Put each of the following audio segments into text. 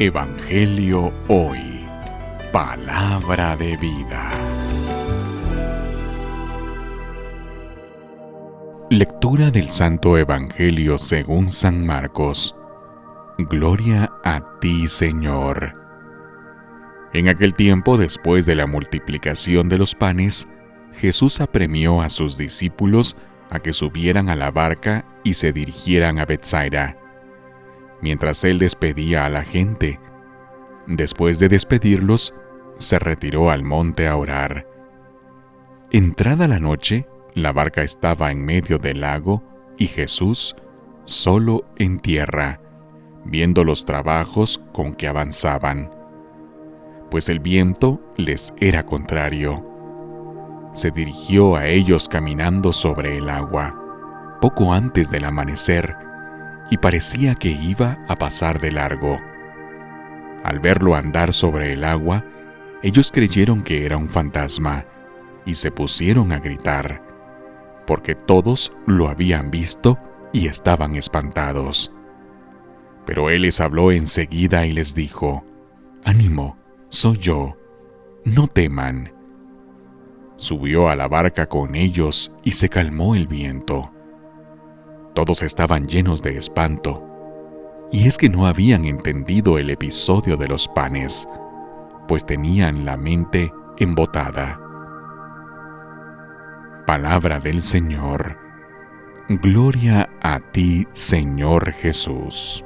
Evangelio Hoy. Palabra de vida. Lectura del Santo Evangelio según San Marcos. Gloria a ti, Señor. En aquel tiempo, después de la multiplicación de los panes, Jesús apremió a sus discípulos a que subieran a la barca y se dirigieran a Bethsaida mientras él despedía a la gente. Después de despedirlos, se retiró al monte a orar. Entrada la noche, la barca estaba en medio del lago y Jesús solo en tierra, viendo los trabajos con que avanzaban, pues el viento les era contrario. Se dirigió a ellos caminando sobre el agua, poco antes del amanecer, y parecía que iba a pasar de largo. Al verlo andar sobre el agua, ellos creyeron que era un fantasma y se pusieron a gritar, porque todos lo habían visto y estaban espantados. Pero él les habló enseguida y les dijo, Ánimo, soy yo, no teman. Subió a la barca con ellos y se calmó el viento. Todos estaban llenos de espanto, y es que no habían entendido el episodio de los panes, pues tenían la mente embotada. Palabra del Señor. Gloria a ti, Señor Jesús.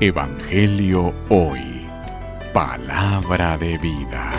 Evangelio hoy. Palabra de vida.